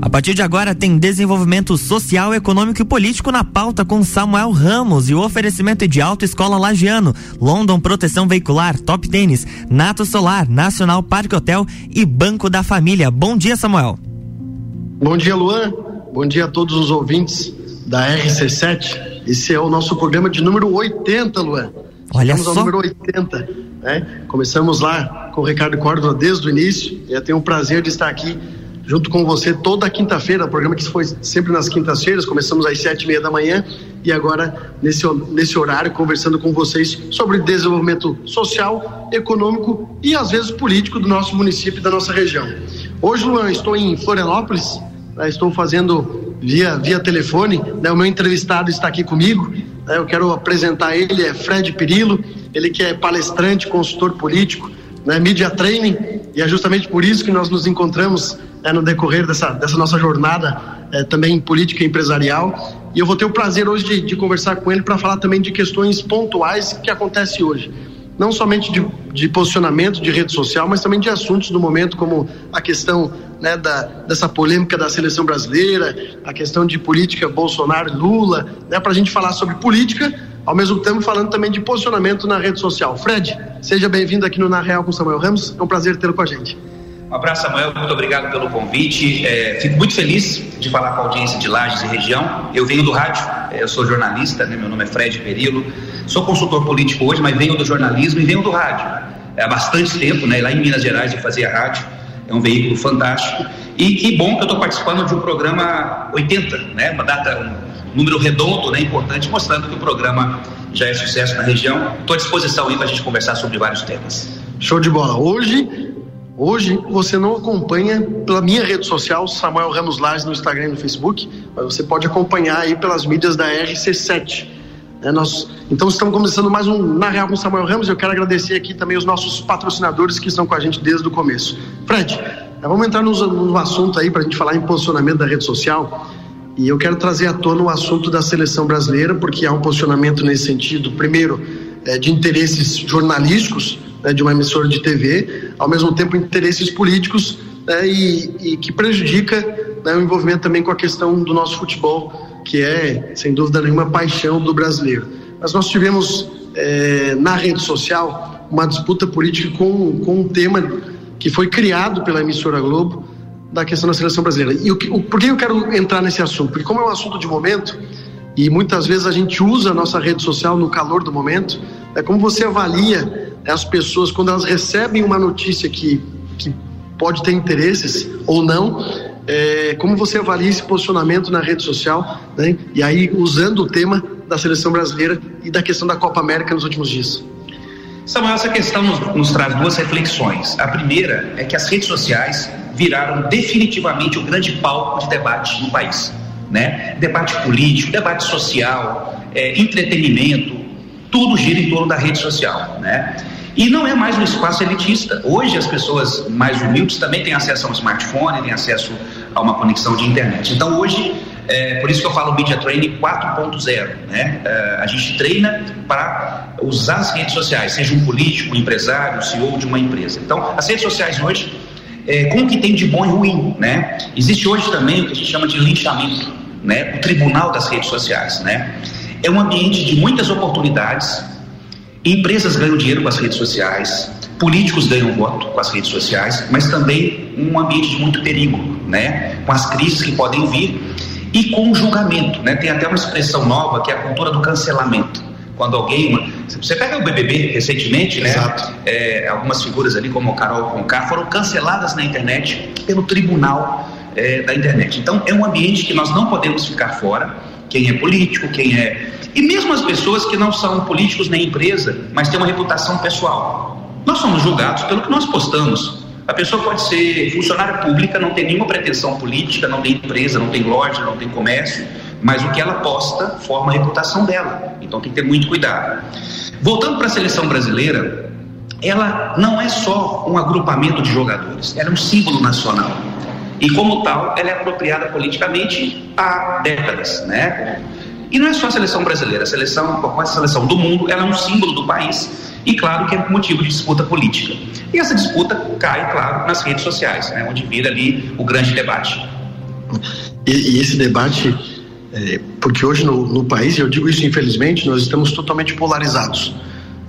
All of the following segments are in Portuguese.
A partir de agora tem desenvolvimento social, econômico e político na pauta com Samuel Ramos e o oferecimento é de Auto Escola Lagiano, London Proteção Veicular, Top Tênis, Nato Solar, Nacional Parque Hotel e Banco da Família. Bom dia, Samuel. Bom dia, Luan. Bom dia a todos os ouvintes da RC7. Esse é o nosso programa de número 80, Luan. Olha Estamos só. ao número 80. Né? Começamos lá com o Ricardo Córdova desde o início. Eu tenho o prazer de estar aqui junto com você toda quinta-feira, programa que foi sempre nas quintas-feiras, começamos às sete e meia da manhã e agora nesse, nesse horário conversando com vocês sobre desenvolvimento social, econômico e às vezes político do nosso município e da nossa região. Hoje, Luan, estou em Florianópolis, né, estou fazendo via, via telefone, né, o meu entrevistado está aqui comigo, né, eu quero apresentar ele, é Fred Perillo, ele que é palestrante, consultor político, né, media training, e é justamente por isso que nós nos encontramos é, no decorrer dessa, dessa nossa jornada é, também política e empresarial. E eu vou ter o prazer hoje de, de conversar com ele para falar também de questões pontuais que acontecem hoje. Não somente de, de, posicionamento de rede social, mas também de assuntos do momento, como a questão né, da, dessa polêmica da seleção brasileira, a questão de política Bolsonaro e Lula, né, para a gente falar sobre política, ao mesmo tempo falando também de posicionamento na rede social. Fred, seja bem-vindo aqui no Na Real com Samuel Ramos, é um prazer tê-lo com a gente. Um abraço, Samuel. Muito obrigado pelo convite. É, fico muito feliz de falar com a audiência de Lages e região. Eu venho do rádio, é, eu sou jornalista, né? meu nome é Fred Perillo. Sou consultor político hoje, mas venho do jornalismo e venho do rádio. É, há bastante tempo, né? lá em Minas Gerais eu fazia rádio. É um veículo fantástico. E que bom que eu estou participando de um programa 80, né? uma data, um número redondo, né? importante, mostrando que o programa já é sucesso na região. Estou à disposição aí para a gente conversar sobre vários temas. Show de bola. Hoje Hoje você não acompanha pela minha rede social, Samuel Ramos Lages no Instagram e no Facebook, mas você pode acompanhar aí pelas mídias da RC7. É, nós, então estamos começando mais um Na Real com Samuel Ramos. Eu quero agradecer aqui também os nossos patrocinadores que estão com a gente desde o começo. Fred, vamos entrar no, no assunto aí para a gente falar em posicionamento da rede social. E eu quero trazer à tona o assunto da seleção brasileira, porque há um posicionamento nesse sentido. Primeiro, é, de interesses jornalísticos né, de uma emissora de TV, ao mesmo tempo interesses políticos né, e, e, que prejudica né, o envolvimento também com a questão do nosso futebol, que é, sem dúvida nenhuma, paixão do brasileiro. Mas nós tivemos é, na rede social uma disputa política com, com um tema que foi criado pela emissora Globo da questão da seleção brasileira. E o, o, por que eu quero entrar nesse assunto? Porque como é um assunto de momento e muitas vezes a gente usa a nossa rede social no calor do momento, é como você avalia as pessoas quando elas recebem uma notícia que, que pode ter interesses ou não, é, como você avalia esse posicionamento na rede social, né? e aí usando o tema da seleção brasileira e da questão da Copa América nos últimos dias. Samuel, essa questão nos, nos traz duas reflexões. A primeira é que as redes sociais viraram definitivamente o grande palco de debate no país. Né? Debate político, debate social, é, entretenimento, tudo gira em torno da rede social. Né? E não é mais um espaço elitista. Hoje as pessoas mais humildes também têm acesso a um smartphone, têm acesso a uma conexão de internet. Então hoje, é, por isso que eu falo Media Training 4.0. Né? É, a gente treina para usar as redes sociais, seja um político, um empresário, um CEO de uma empresa. Então as redes sociais hoje, é, com o que tem de bom e ruim. Né? Existe hoje também o que a gente chama de linchamento, né? o tribunal das redes sociais. Né? É um ambiente de muitas oportunidades Empresas ganham dinheiro com as redes sociais, políticos ganham voto com as redes sociais, mas também um ambiente de muito perigo, né? Com as crises que podem vir e com o julgamento, né? Tem até uma expressão nova que é a cultura do cancelamento. Quando alguém, você pega o BBB recentemente, né? É, algumas figuras ali como o Carol Conká foram canceladas na internet pelo tribunal é, da internet. Então é um ambiente que nós não podemos ficar fora. Quem é político, quem é e mesmo as pessoas que não são políticos nem empresa, mas têm uma reputação pessoal. Nós somos julgados pelo que nós postamos. A pessoa pode ser funcionária pública, não tem nenhuma pretensão política, não tem empresa, não tem loja, não tem comércio, mas o que ela posta forma a reputação dela. Então tem que ter muito cuidado. Voltando para a seleção brasileira, ela não é só um agrupamento de jogadores, ela é um símbolo nacional. E como tal, ela é apropriada politicamente há décadas, né? E não é só a seleção brasileira, a seleção, qualquer seleção do mundo, ela é um símbolo do país e claro que é motivo de disputa política. E essa disputa cai, claro, nas redes sociais, né, onde vira ali o grande debate. E, e esse debate, é, porque hoje no, no país, eu digo isso infelizmente, nós estamos totalmente polarizados.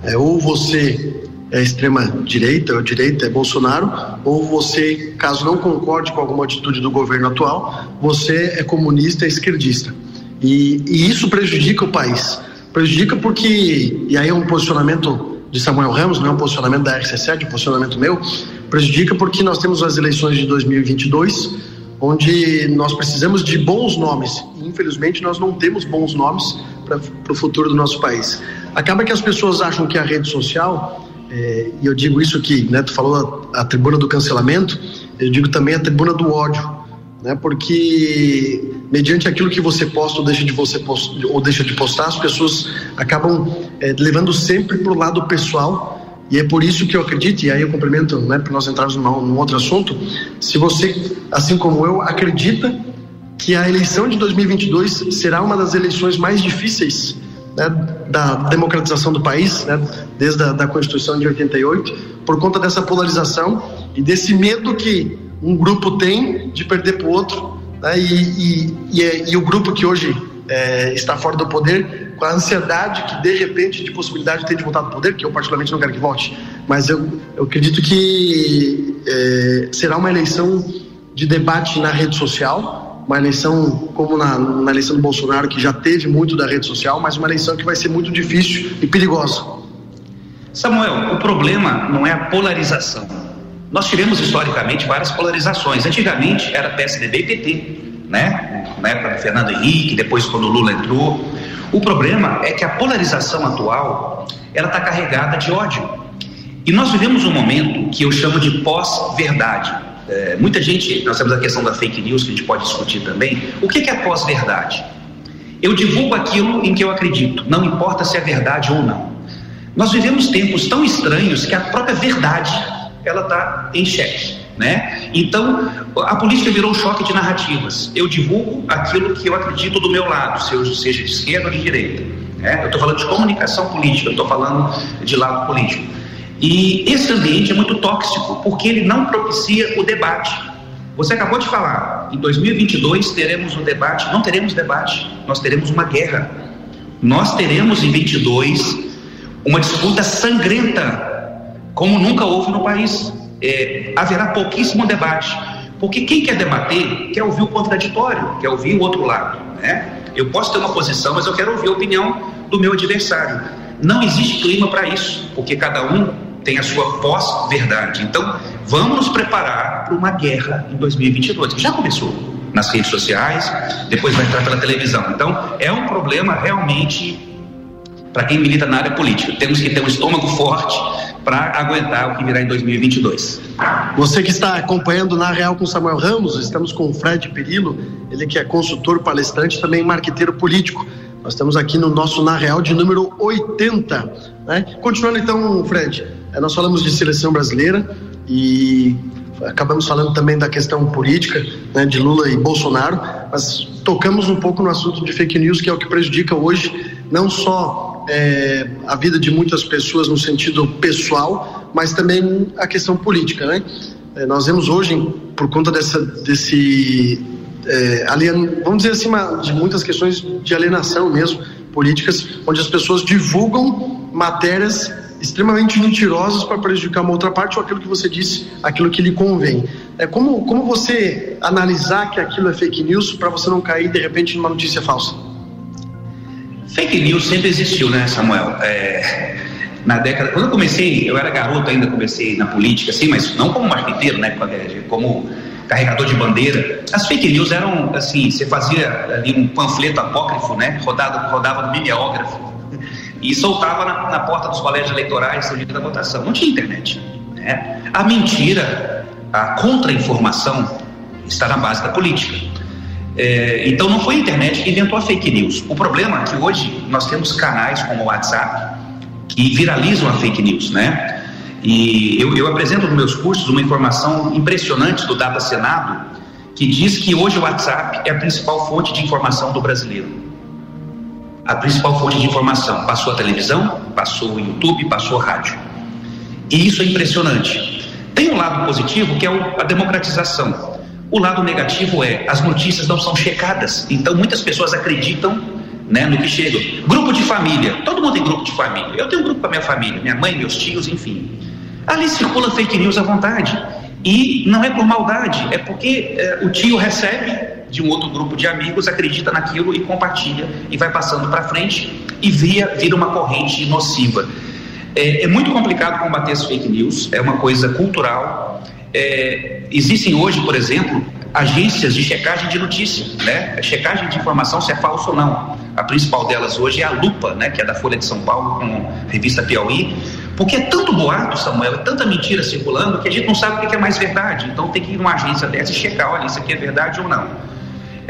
É, ou você é extrema direita, ou direita é Bolsonaro, ou você, caso não concorde com alguma atitude do governo atual, você é comunista, é esquerdista. E, e isso prejudica o país. Prejudica porque, e aí é um posicionamento de Samuel Ramos, não é um posicionamento da RC7, é um posicionamento meu, prejudica porque nós temos as eleições de 2022, onde nós precisamos de bons nomes. E, infelizmente, nós não temos bons nomes para o futuro do nosso país. Acaba que as pessoas acham que a rede social é, e eu digo isso que, né, tu falou a, a, tribuna do cancelamento, eu digo também a tribuna do ódio, né, porque mediante aquilo que você posta ou deixa de você ou deixa de postar, as pessoas acabam é, levando sempre para o lado pessoal e é por isso que eu acredito, e aí eu cumprimento, né, para nós entrarmos num, num outro assunto, se você, assim como eu, acredita que a eleição de 2022 será uma das eleições mais difíceis né, da democratização do país, né, desde a da Constituição de 88, por conta dessa polarização e desse medo que um grupo tem de perder para o outro, né, e, e, e, é, e, o grupo que hoje é, está fora do poder, com a ansiedade que de repente de possibilidade de ter de voltar ao poder, que eu particularmente não quero que volte, mas eu, eu acredito que é, será uma eleição de debate na rede social, uma eleição como na, na, eleição do Bolsonaro, que já teve muito da rede social, mas uma eleição que vai ser muito difícil e perigosa. Samuel, o problema não é a polarização. Nós tivemos historicamente várias polarizações. Antigamente era PSDB e PT, né? Na época do Fernando Henrique, depois quando o Lula entrou. O problema é que a polarização atual ela está carregada de ódio. E nós vivemos um momento que eu chamo de pós-verdade. É, muita gente, nós temos a questão da fake news que a gente pode discutir também. O que é pós-verdade? Eu divulgo aquilo em que eu acredito, não importa se é verdade ou não. Nós vivemos tempos tão estranhos que a própria verdade ela está em xeque, né? Então a política virou um choque de narrativas. Eu divulgo aquilo que eu acredito do meu lado, seja de esquerda ou de direita. Né? Eu estou falando de comunicação política, eu estou falando de lado político. E esse ambiente é muito tóxico, porque ele não propicia o debate. Você acabou de falar, em 2022 teremos um debate, não teremos debate, nós teremos uma guerra. Nós teremos em 22 uma disputa sangrenta, como nunca houve no país. É, haverá pouquíssimo debate, porque quem quer debater quer ouvir o contraditório, quer ouvir o outro lado. Né? Eu posso ter uma posição, mas eu quero ouvir a opinião do meu adversário. Não existe clima para isso, porque cada um tem a sua pós-verdade. Então, vamos nos preparar para uma guerra em 2022, que já começou nas redes sociais, depois vai entrar pela televisão. Então, é um problema realmente para quem milita na área política. Temos que ter um estômago forte para aguentar o que virá em 2022. Você que está acompanhando na Real com Samuel Ramos, estamos com o Fred Perillo, ele que é consultor, palestrante, também marqueteiro político. Nós estamos aqui no nosso Na Real de número 80. Né? Continuando então, Fred, nós falamos de seleção brasileira e acabamos falando também da questão política né, de Lula e Bolsonaro, mas tocamos um pouco no assunto de fake news, que é o que prejudica hoje não só é, a vida de muitas pessoas no sentido pessoal, mas também a questão política. Né? É, nós vemos hoje, por conta dessa, desse. É, alien, vamos dizer assim, de muitas questões de alienação mesmo, políticas, onde as pessoas divulgam matérias extremamente mentirosas para prejudicar uma outra parte ou aquilo que você disse, aquilo que lhe convém. É como, como você analisar que aquilo é fake news para você não cair de repente numa notícia falsa? Fake news sempre existiu, né, Samuel? É, na década, quando eu comecei, eu era garoto ainda, comecei na política, assim, mas não como marqueteiro, né, como carregador de bandeira. As fake news eram assim, você fazia ali um panfleto apócrifo, né, rodado, rodava no mimeógrafo e soltava na, na porta dos colégios eleitorais no dia da votação. Não tinha internet. Né? A mentira, a contra-informação está na base da política. É, então não foi a internet que inventou a fake news. O problema é que hoje nós temos canais como o WhatsApp que viralizam a fake news, né? E eu, eu apresento nos meus cursos uma informação impressionante do Data Senado que diz que hoje o WhatsApp é a principal fonte de informação do brasileiro a principal fonte de informação. Passou a televisão, passou o YouTube, passou o rádio. E isso é impressionante. Tem um lado positivo que é a democratização. O lado negativo é as notícias não são checadas, então muitas pessoas acreditam né, no que chega. Grupo de família, todo mundo tem grupo de família. Eu tenho um grupo com a minha família, minha mãe, meus tios, enfim. Ali circula fake news à vontade. E não é por maldade, é porque é, o tio recebe de um outro grupo de amigos, acredita naquilo e compartilha e vai passando para frente e via, vira uma corrente nociva. É, é, muito complicado combater as fake news, é uma coisa cultural. É, existem hoje, por exemplo, agências de checagem de notícia, né? Checagem de informação se é falso ou não. A principal delas hoje é a Lupa, né? Que é da Folha de São Paulo com a revista Piauí. Porque é tanto boato, Samuel, é tanta mentira circulando que a gente não sabe o que é mais verdade. Então tem que ir numa agência dessa e checar, olha, isso aqui é verdade ou não.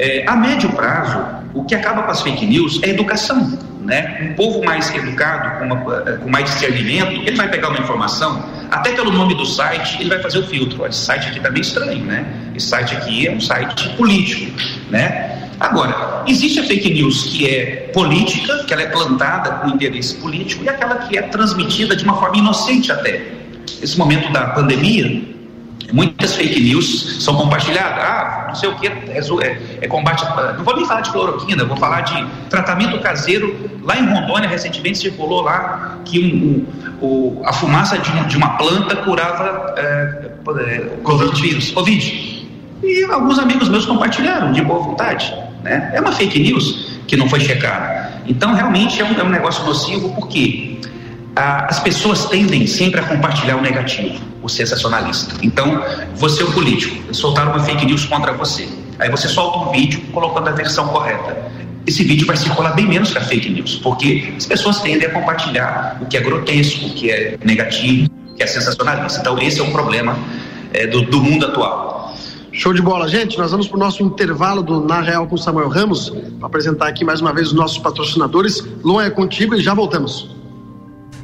É, a médio prazo, o que acaba com as fake news é educação. Né? Um povo mais educado, com, uma, eh, com mais discernimento, ele vai pegar uma informação, até pelo nome do site, ele vai fazer o filtro. Esse site aqui está meio estranho, né? Esse site aqui é um site político, né? Agora, existe a fake news que é política, que ela é plantada com interesse político, e aquela que é transmitida de uma forma inocente até. Esse momento da pandemia, Muitas fake news são compartilhadas. Ah, não sei o que, é, é, é combate. Não vou nem falar de cloroquina, vou falar de tratamento caseiro. Lá em Rondônia, recentemente circulou lá que um, um, a fumaça de, de, uma planta curava é, é, Covid. Covid. E alguns amigos meus compartilharam de boa vontade. Né? É uma fake news que não foi checada. Então, realmente é um, é um negócio nocivo, porque ah, as pessoas tendem sempre a compartilhar o negativo o sensacionalista. Então, você é o político, soltaram uma fake news contra você. Aí você solta um vídeo colocando a versão correta. Esse vídeo vai circular bem menos que a fake news, porque as pessoas tendem a compartilhar o que é grotesco, o que é negativo, o que é sensacionalista. Então, esse é um problema é, do, do mundo atual. Show de bola, gente. Nós vamos para o nosso intervalo do Na Real com Samuel Ramos, apresentar aqui mais uma vez os nossos patrocinadores. Luan é contigo e já voltamos.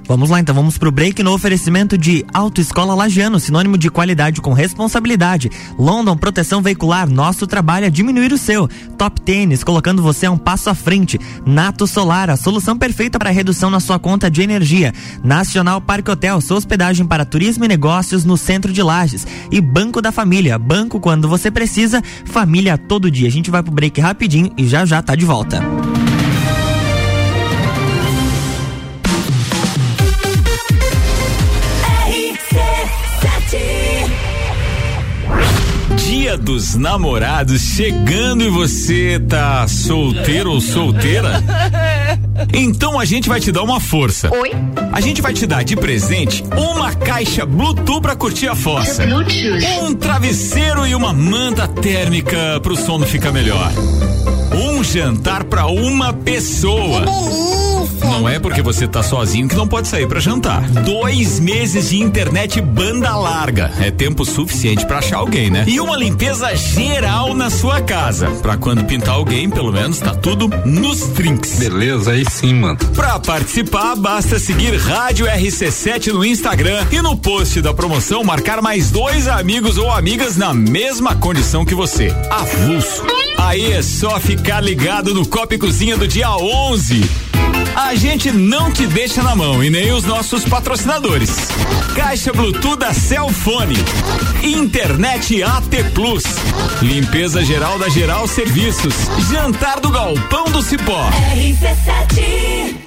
Vamos lá então, vamos pro break no oferecimento de Autoescola Lagiano, sinônimo de qualidade com responsabilidade. London Proteção Veicular, nosso trabalho é diminuir o seu. Top Tênis, colocando você a um passo à frente. Nato Solar, a solução perfeita para redução na sua conta de energia. Nacional Parque Hotel, sua hospedagem para turismo e negócios no centro de Lages. E Banco da Família, banco quando você precisa, família todo dia. A gente vai pro break rapidinho e já já tá de volta. Dia dos Namorados chegando e você tá solteiro ou solteira? Então a gente vai te dar uma força. Oi? A gente vai te dar de presente uma caixa Bluetooth pra curtir a fossa. Um travesseiro e uma manta térmica pro sono ficar melhor. Um jantar para uma pessoa. Não é porque você tá sozinho que não pode sair para jantar. Dois meses de internet banda larga. É tempo suficiente para achar alguém, né? E uma limpeza geral na sua casa. Pra quando pintar alguém, pelo menos tá tudo nos trinks. Beleza, aí sim, mano. Pra participar, basta seguir Rádio RC7 no Instagram e no post da promoção marcar mais dois amigos ou amigas na mesma condição que você. Avulso. Aí é só ficar ligado no Copa Cozinha do dia 11. A gente não te deixa na mão e nem os nossos patrocinadores. Caixa Bluetooth da Celfone. Internet AT Plus. Limpeza geral da Geral Serviços. Jantar do Galpão do Cipó. RC7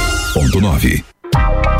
ponto nove.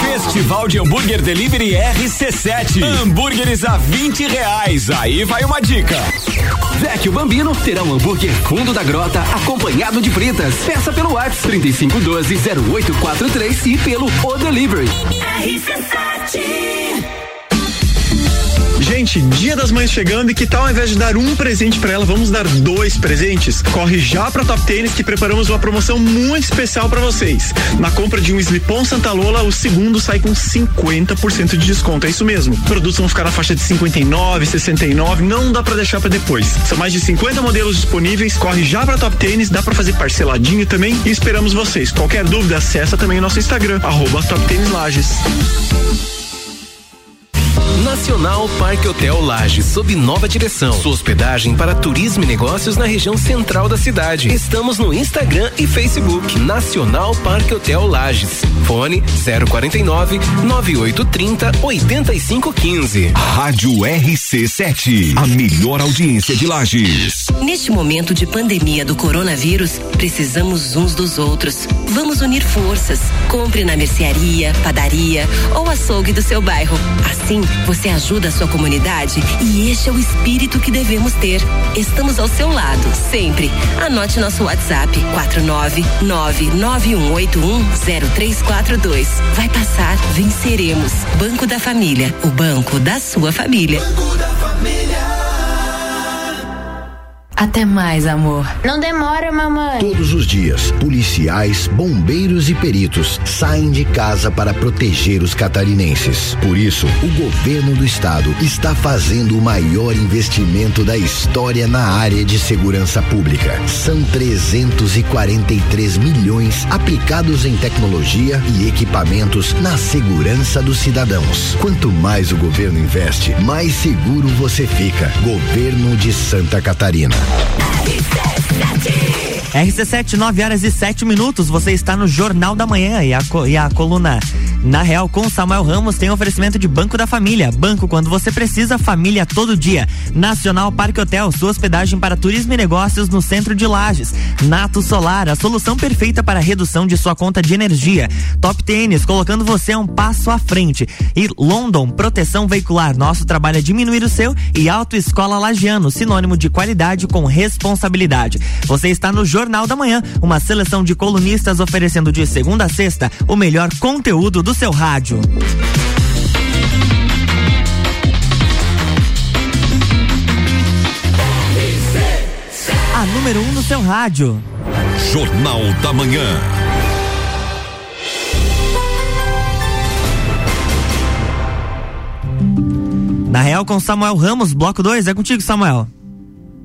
Festival de Hambúrguer Delivery RC7. Hambúrgueres a 20 reais. Aí vai uma dica. Vecchio Bambino terá um hambúrguer fundo da grota acompanhado de fritas. Peça pelo WhatsApp 3512-0843 e pelo O Delivery. RC7 Gente, Dia das Mães chegando e que tal ao invés de dar um presente para ela, vamos dar dois presentes? Corre já para Top Tênis que preparamos uma promoção muito especial para vocês. Na compra de um Slipon Santa Lola, o segundo sai com 50% de desconto. É isso mesmo. Produtos vão ficar na faixa de 59, 69, não dá para deixar para depois. São mais de 50 modelos disponíveis. Corre já para Top Tênis, dá para fazer parceladinho também e esperamos vocês. Qualquer dúvida, acessa também o nosso Instagram, arroba Top Tênis Lages. Nacional Parque Hotel Lages, sob nova direção. Sua hospedagem para turismo e negócios na região central da cidade. Estamos no Instagram e Facebook. Nacional Parque Hotel Lages. Fone 049 9830 8515. Rádio RC7, a melhor audiência de Lages. Neste momento de pandemia do coronavírus, precisamos uns dos outros. Vamos unir forças. Compre na mercearia, padaria ou açougue do seu bairro. Assim, você ajuda a sua comunidade e este é o espírito que devemos ter. Estamos ao seu lado, sempre. Anote nosso WhatsApp 49991810342. Vai passar, venceremos. Banco da Família, o banco da sua família. Banco da Família até mais, amor. Não demora, mamãe. Todos os dias, policiais, bombeiros e peritos saem de casa para proteger os catarinenses. Por isso, o governo do estado está fazendo o maior investimento da história na área de segurança pública. São 343 milhões aplicados em tecnologia e equipamentos na segurança dos cidadãos. Quanto mais o governo investe, mais seguro você fica. Governo de Santa Catarina. RC7, 9 horas e 7 minutos. Você está no Jornal da Manhã e a, e a coluna Na Real com Samuel Ramos tem oferecimento de Banco da Família. Banco quando você precisa, família todo dia. Nacional Parque Hotel, sua hospedagem para turismo e negócios no centro de Lages. Nato Solar, a solução perfeita para a redução de sua conta de energia. Top Tênis, colocando você um passo à frente. E London, proteção veicular. Nosso trabalho é diminuir o seu e Autoescola Lagiano, sinônimo de qualidade com responsabilidade. Você está no Jornal da Manhã, uma seleção de colunistas oferecendo de segunda a sexta o melhor conteúdo do seu rádio. A número 1 um no seu rádio. Jornal da Manhã. Na Real com Samuel Ramos, bloco 2, é contigo, Samuel.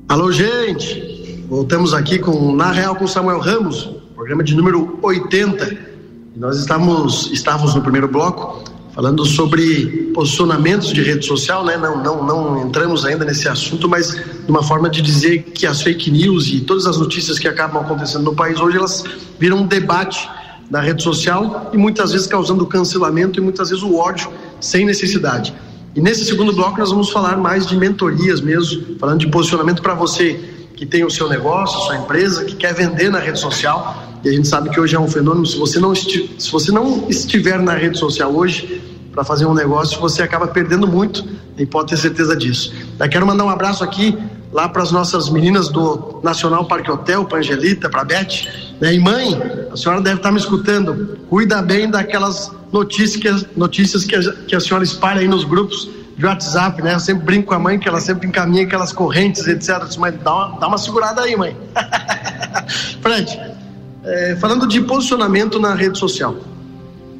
Alô, gente. Voltamos aqui com Na Real com Samuel Ramos, programa de número 80. Nós estamos, estávamos no primeiro bloco falando sobre posicionamentos de rede social, né? Não, não, não entramos ainda nesse assunto, mas de uma forma de dizer que as fake news e todas as notícias que acabam acontecendo no país hoje elas viram um debate na rede social e muitas vezes causando cancelamento e muitas vezes o ódio sem necessidade. E nesse segundo bloco nós vamos falar mais de mentorias mesmo, falando de posicionamento para você que tem o seu negócio, sua empresa, que quer vender na rede social. E a gente sabe que hoje é um fenômeno. Se você não, esti se você não estiver na rede social hoje para fazer um negócio, você acaba perdendo muito e pode ter certeza disso. Eu quero mandar um abraço aqui lá para as nossas meninas do Nacional Parque Hotel, para Angelita, para Beth. Né? E mãe, a senhora deve estar me escutando. Cuida bem daquelas notícias, notícias que, a, que a senhora espalha aí nos grupos de WhatsApp, né? Eu sempre brinco com a mãe que ela sempre encaminha aquelas correntes, etc. Mas dá uma, dá uma segurada aí, mãe. Fred, é, falando de posicionamento na rede social.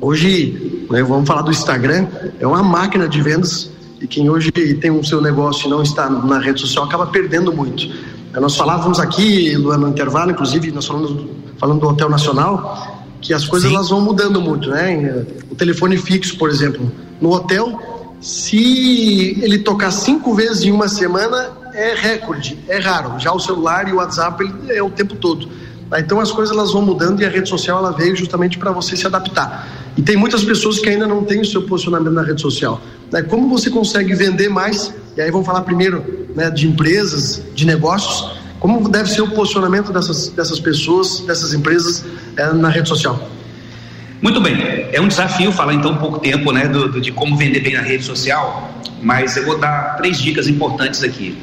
Hoje, né, vamos falar do Instagram, é uma máquina de vendas e quem hoje tem o seu negócio e não está na rede social acaba perdendo muito. Nós falávamos aqui, no intervalo, inclusive, nós falamos falando do Hotel Nacional, que as coisas elas vão mudando muito, né? O telefone fixo, por exemplo, no hotel, se ele tocar cinco vezes em uma semana, é recorde, é raro. Já o celular e o WhatsApp ele é o tempo todo. Tá? Então as coisas elas vão mudando e a rede social ela veio justamente para você se adaptar. E tem muitas pessoas que ainda não têm o seu posicionamento na rede social. Né? Como você consegue vender mais? E aí vamos falar primeiro né, de empresas, de negócios. Como deve ser o posicionamento dessas, dessas pessoas, dessas empresas é, na rede social? Muito bem, é um desafio falar então um pouco tempo né, do, do, de como vender bem na rede social, mas eu vou dar três dicas importantes aqui.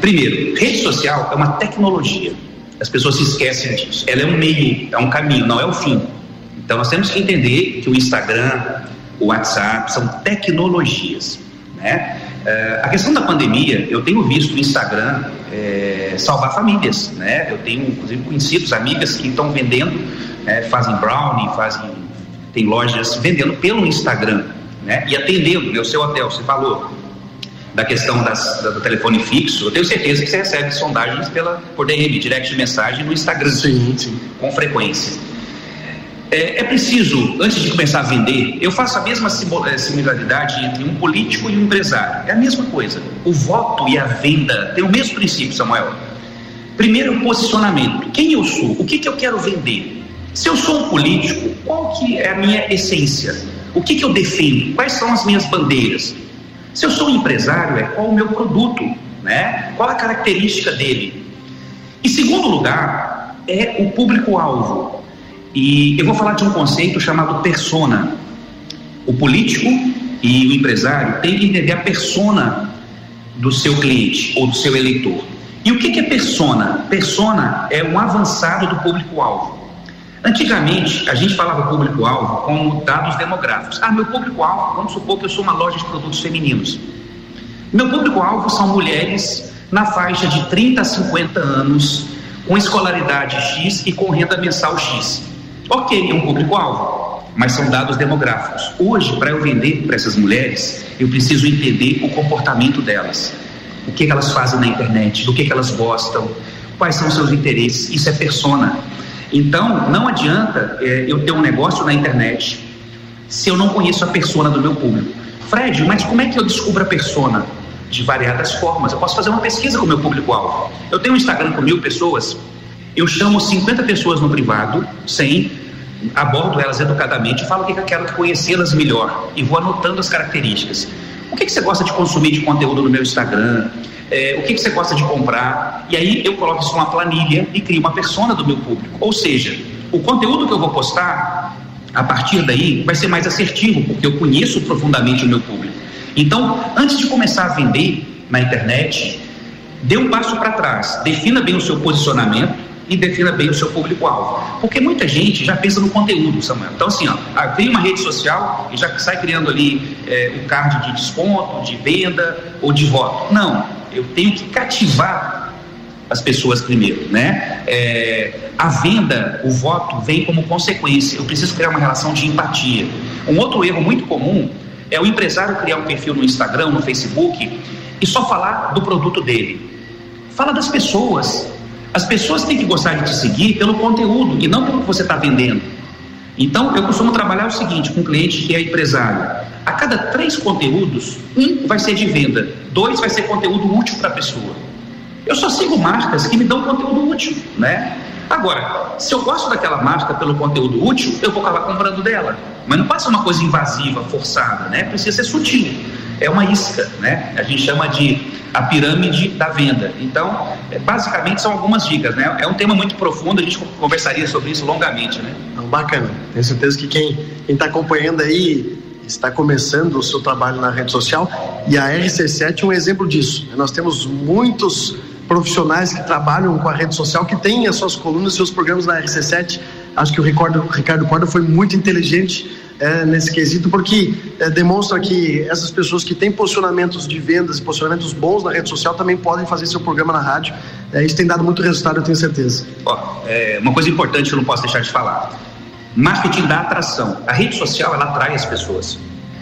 Primeiro, rede social é uma tecnologia. As pessoas se esquecem disso. Ela é um meio, é um caminho, não é o fim. Então nós temos que entender que o Instagram, o WhatsApp são tecnologias. Né? Uh, a questão da pandemia, eu tenho visto o Instagram é, salvar famílias. Né? Eu tenho, inclusive, conhecidos, amigas que estão vendendo, é, fazem brownie, fazem, tem lojas vendendo pelo Instagram né? e atendendo. Meu seu hotel, você falou, da questão das, do telefone fixo, eu tenho certeza que você recebe sondagens pela, por DM, direct de mensagem no Instagram. Sim, sim. Com frequência. É, é, preciso, antes de começar a vender, eu faço a mesma é, similaridade entre um político e um empresário. É a mesma coisa. O voto e a venda têm o mesmo princípio, Samuel. Primeiro, o posicionamento. Quem eu sou? O que, que eu quero vender? Se eu sou um político, qual que é a minha essência? O que, que eu defendo? Quais são as minhas bandeiras? Se eu sou um empresário, é qual o meu produto, né? Qual a característica dele? Em segundo lugar, é o público-alvo. E eu vou falar de um conceito chamado persona. O político e o empresário têm que entender a persona do seu cliente ou do seu eleitor. E o que é persona? Persona é um avançado do público-alvo. Antigamente, a gente falava público-alvo como dados demográficos. Ah, meu público-alvo, vamos supor que eu sou uma loja de produtos femininos. Meu público-alvo são mulheres na faixa de 30 a 50 anos, com escolaridade X e com renda mensal X. Ok, é um público-alvo, mas são dados demográficos. Hoje, para eu vender para essas mulheres, eu preciso entender o comportamento delas. O que, que elas fazem na internet, do que, que elas gostam, quais são seus interesses. Isso é persona. Então, não adianta é, eu ter um negócio na internet se eu não conheço a persona do meu público. Fred, mas como é que eu descubro a persona? De variadas formas. Eu posso fazer uma pesquisa com o meu público-alvo. Eu tenho um Instagram com mil pessoas, eu chamo 50 pessoas no privado, sem abordo elas educadamente, falo que eu quero conhecê-las melhor e vou anotando as características. O que, que você gosta de consumir de conteúdo no meu Instagram? É, o que, que você gosta de comprar? E aí eu coloco isso numa planilha e crio uma persona do meu público. Ou seja, o conteúdo que eu vou postar, a partir daí, vai ser mais assertivo, porque eu conheço profundamente o meu público. Então, antes de começar a vender na internet, dê um passo para trás, defina bem o seu posicionamento e defina bem o seu público-alvo. Porque muita gente já pensa no conteúdo, Samuel. Então, assim, ó, ah, cria uma rede social e já sai criando ali é, um card de desconto, de venda ou de voto. Não, eu tenho que cativar as pessoas primeiro, né? É, a venda, o voto vem como consequência. Eu preciso criar uma relação de empatia. Um outro erro muito comum é o empresário criar um perfil no Instagram, no Facebook e só falar do produto dele. Fala das pessoas. As pessoas têm que gostar de te seguir pelo conteúdo e não pelo que você está vendendo. Então, eu costumo trabalhar o seguinte com um cliente que é empresário. A cada três conteúdos, um vai ser de venda, dois vai ser conteúdo útil para a pessoa. Eu só sigo marcas que me dão conteúdo útil, né? Agora, se eu gosto daquela marca pelo conteúdo útil, eu vou acabar comprando dela. Mas não ser uma coisa invasiva, forçada, né? Precisa ser sutil. É uma isca, né? A gente chama de a pirâmide da venda. Então, é, basicamente são algumas dicas, né? É um tema muito profundo, a gente conversaria sobre isso longamente, né? bacana. Tenho certeza que quem está acompanhando aí está começando o seu trabalho na rede social e a RC7 é um exemplo disso. Nós temos muitos profissionais que trabalham com a rede social que têm as suas colunas, seus programas na RC7. Acho que o Ricardo, Ricardo Corda foi muito inteligente é, nesse quesito, porque é, demonstra que essas pessoas que têm posicionamentos de vendas e posicionamentos bons na rede social também podem fazer seu programa na rádio. É, isso tem dado muito resultado, eu tenho certeza. Ó, é, uma coisa importante que eu não posso deixar de falar Marketing dá atração. A rede social ela atrai as pessoas.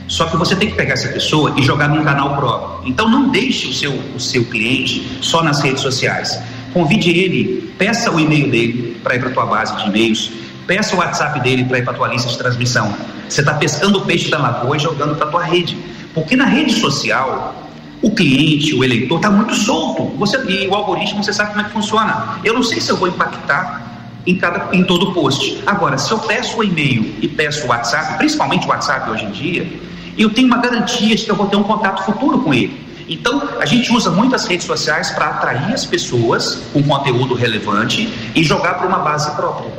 Só que você tem que pegar essa pessoa e jogar num canal próprio. Então não deixe o seu, o seu cliente só nas redes sociais. Convide ele, peça o e-mail dele para ir para a tua base de e-mails. Peça o WhatsApp dele para ir para tua lista de transmissão. Você está pescando o peixe da lagoa e jogando para tua rede. Porque na rede social, o cliente, o eleitor está muito solto. Você, e o algoritmo, você sabe como é que funciona. Eu não sei se eu vou impactar em, cada, em todo post. Agora, se eu peço o e-mail e peço o WhatsApp, principalmente o WhatsApp hoje em dia, eu tenho uma garantia de que eu vou ter um contato futuro com ele. Então, a gente usa muitas redes sociais para atrair as pessoas com conteúdo relevante e jogar para uma base própria.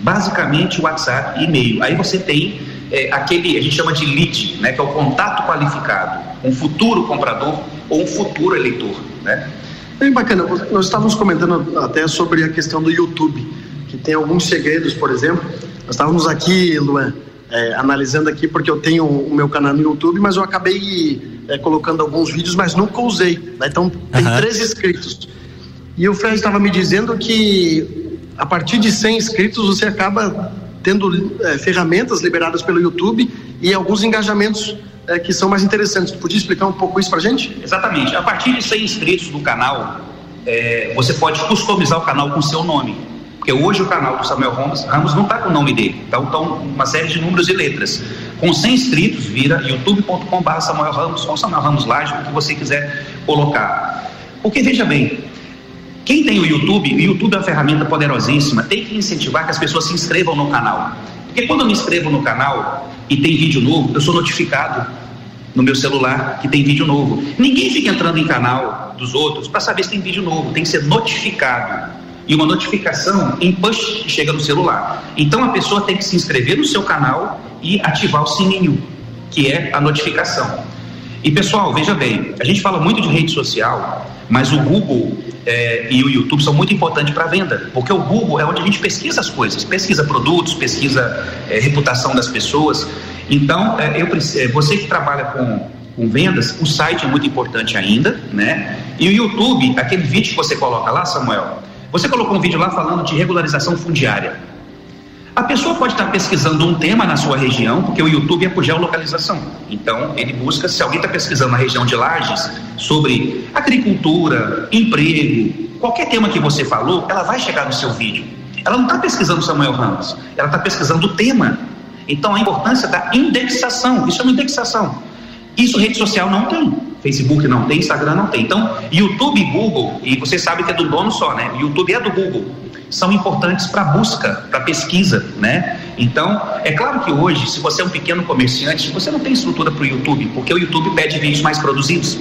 Basicamente, WhatsApp e e-mail. Aí você tem é, aquele, a gente chama de lead, né, que é o contato qualificado, um futuro comprador ou um futuro eleitor. Né? Bem bacana, nós estávamos comentando até sobre a questão do YouTube, que tem alguns segredos, por exemplo. Nós estávamos aqui, Luan, é, analisando aqui, porque eu tenho o meu canal no YouTube, mas eu acabei é, colocando alguns vídeos, mas nunca usei. Né? Então, tem uhum. três inscritos. E o Fred estava me dizendo que a partir de 100 inscritos você acaba tendo é, ferramentas liberadas pelo YouTube e alguns engajamentos é, que são mais interessantes. Podia explicar um pouco isso para gente? Exatamente. A partir de 100 inscritos do canal, é, você pode customizar o canal com seu nome. Porque hoje o canal do Samuel Ramos, Ramos não está com o nome dele, então estão uma série de números e letras. Com 100 inscritos, vira youtube.com.br Samuel Ramos ou Samuel Ramos Laje, o que você quiser colocar. Porque veja bem, quem tem o YouTube, o YouTube é uma ferramenta poderosíssima, tem que incentivar que as pessoas se inscrevam no canal. Porque quando eu me inscrevo no canal e tem vídeo novo, eu sou notificado no meu celular que tem vídeo novo. Ninguém fica entrando em canal dos outros para saber se tem vídeo novo, tem que ser notificado. E uma notificação em push chega no celular. Então a pessoa tem que se inscrever no seu canal e ativar o sininho, que é a notificação. E pessoal, veja bem, a gente fala muito de rede social, mas o Google é, e o YouTube são muito importantes para venda, porque o Google é onde a gente pesquisa as coisas, pesquisa produtos, pesquisa é, reputação das pessoas. Então, é, eu, é, você que trabalha com, com vendas, o site é muito importante ainda, né? E o YouTube, aquele vídeo que você coloca lá, Samuel, você colocou um vídeo lá falando de regularização fundiária. A pessoa pode estar pesquisando um tema na sua região, porque o YouTube é por geolocalização. Então, ele busca, se alguém está pesquisando na região de Lages sobre agricultura, emprego, qualquer tema que você falou, ela vai chegar no seu vídeo. Ela não está pesquisando Samuel Ramos, ela está pesquisando o tema. Então, a importância da indexação, isso é uma indexação. Isso rede social não tem. Facebook não tem, Instagram não tem. Então, YouTube e Google, e você sabe que é do dono só, né? YouTube é do Google são importantes para busca, para pesquisa, né? Então, é claro que hoje, se você é um pequeno comerciante, você não tem estrutura para o YouTube, porque o YouTube pede vídeos mais produzidos.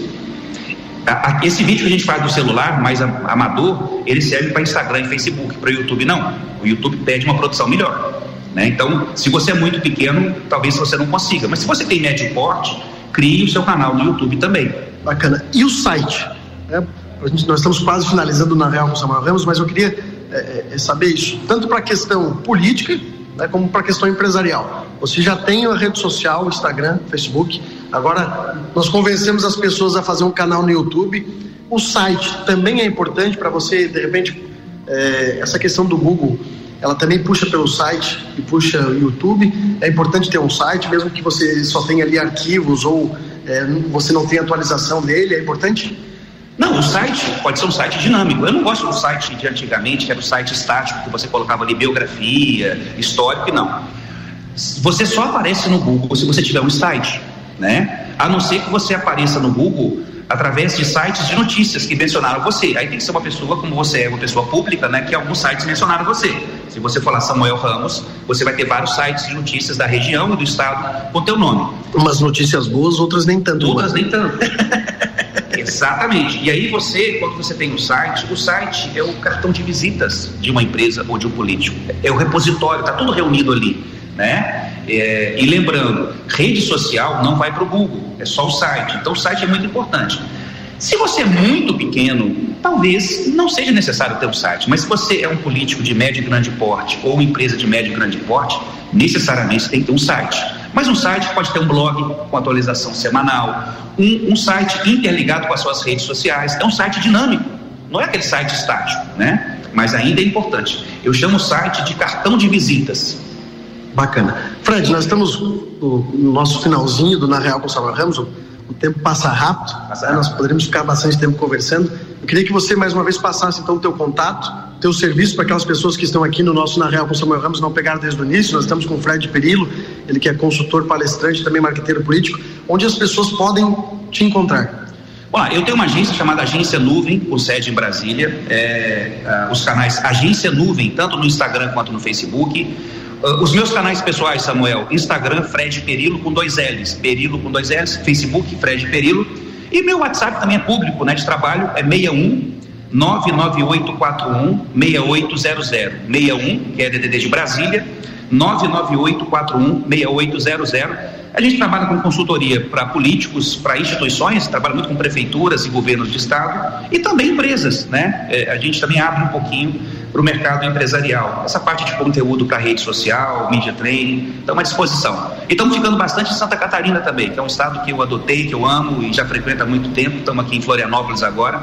Esse vídeo que a gente faz do celular, mais amador, ele serve para Instagram e Facebook, para o YouTube não. O YouTube pede uma produção melhor. Né? Então, se você é muito pequeno, talvez você não consiga. Mas se você tem médio porte, crie o seu canal no YouTube também. Bacana. E o site? É, gente, nós estamos quase finalizando na Real com Samuel Ramos, mas eu queria é, é saber isso, tanto para a questão política, né, como para a questão empresarial. Você já tem a rede social, Instagram, Facebook. Agora, nós convencemos as pessoas a fazer um canal no YouTube. O site também é importante para você, de repente, é, essa questão do Google, ela também puxa pelo site e puxa YouTube. É importante ter um site, mesmo que você só tenha ali arquivos ou é, você não tenha atualização dele, é importante? Não, o site pode ser um site dinâmico. Eu não gosto do site de antigamente, que era o site estático, que você colocava ali biografia, histórico, não. Você só aparece no Google se você tiver um site, né? A não ser que você apareça no Google através de sites de notícias que mencionaram você. Aí tem que ser uma pessoa, como você é, uma pessoa pública, né? Que alguns sites mencionaram você. Se você falar Samuel Ramos, você vai ter vários sites de notícias da região e do estado com teu nome. Umas notícias boas, outras nem tanto. Outras nem tanto. Exatamente. E aí você, quando você tem um site, o site é o cartão de visitas de uma empresa ou de um político. É o repositório, está tudo reunido ali. Né? É, e lembrando, rede social não vai para o Google, é só o site. Então o site é muito importante. Se você é muito pequeno, talvez não seja necessário ter um site, mas se você é um político de médio e grande porte ou uma empresa de médio e grande porte, necessariamente tem que ter um site. Mas um site pode ter um blog com atualização semanal, um, um site interligado com as suas redes sociais. É um site dinâmico, não é aquele site estático, né? Mas ainda é importante. Eu chamo o site de cartão de visitas. Bacana. Fred, nós estamos no, nosso finalzinho do Na Real com o Samuel Ramos. O, tempo passa rápido, né? nós poderíamos ficar bastante tempo conversando. Eu queria que você mais uma vez passasse então o teu contato ter o serviço para aquelas pessoas que estão aqui no nosso Na Real com Samuel Ramos não pegaram desde o início. Nós estamos com o Fred Perillo, ele que é consultor, palestrante, também marqueteiro político, onde as pessoas podem te encontrar. Olá, eu tenho uma agência chamada Agência Nuvem, com sede em Brasília. É, uh, os canais Agência Nuvem, tanto no Instagram quanto no Facebook. Uh, os meus canais pessoais, Samuel, Instagram, Fred Perilo com dois L's, Perilo com dois L's, Facebook, Fred Perilo. E meu WhatsApp também é público, né, de trabalho, é 61 99841 6800. 61, que é DDD de Brasília, 99841 6800 a gente trabalha com consultoria para políticos, para instituições, trabalha muito com prefeituras e governos de estado e também empresas, né? É, a gente também abre um pouquinho para o mercado empresarial. Essa parte de conteúdo para rede social, media training, estamos à disposição. E estamos ficando bastante em Santa Catarina também, que é um estado que eu adotei, que eu amo e já frequento há muito tempo. Estamos aqui em Florianópolis agora.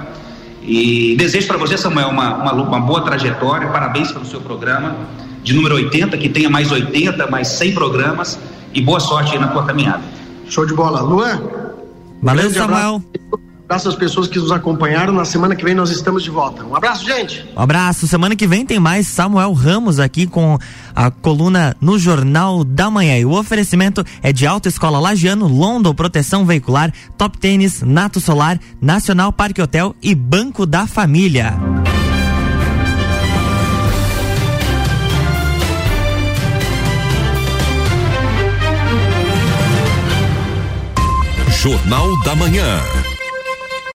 E desejo para você, Samuel, uma, uma, uma boa trajetória, parabéns pelo seu programa de número 80, que tenha mais 80, mais 100 programas e boa sorte aí na tua caminhada. Show de bola. Luan. Valeu, Samuel. Abraço às pessoas que nos acompanharam. Na semana que vem nós estamos de volta. Um abraço, gente. Um abraço. Semana que vem tem mais Samuel Ramos aqui com a coluna no Jornal da Manhã. E o oferecimento é de Autoescola Lagiano, London Proteção Veicular, Top Tênis, Nato Solar, Nacional Parque Hotel e Banco da Família. Jornal da Manhã.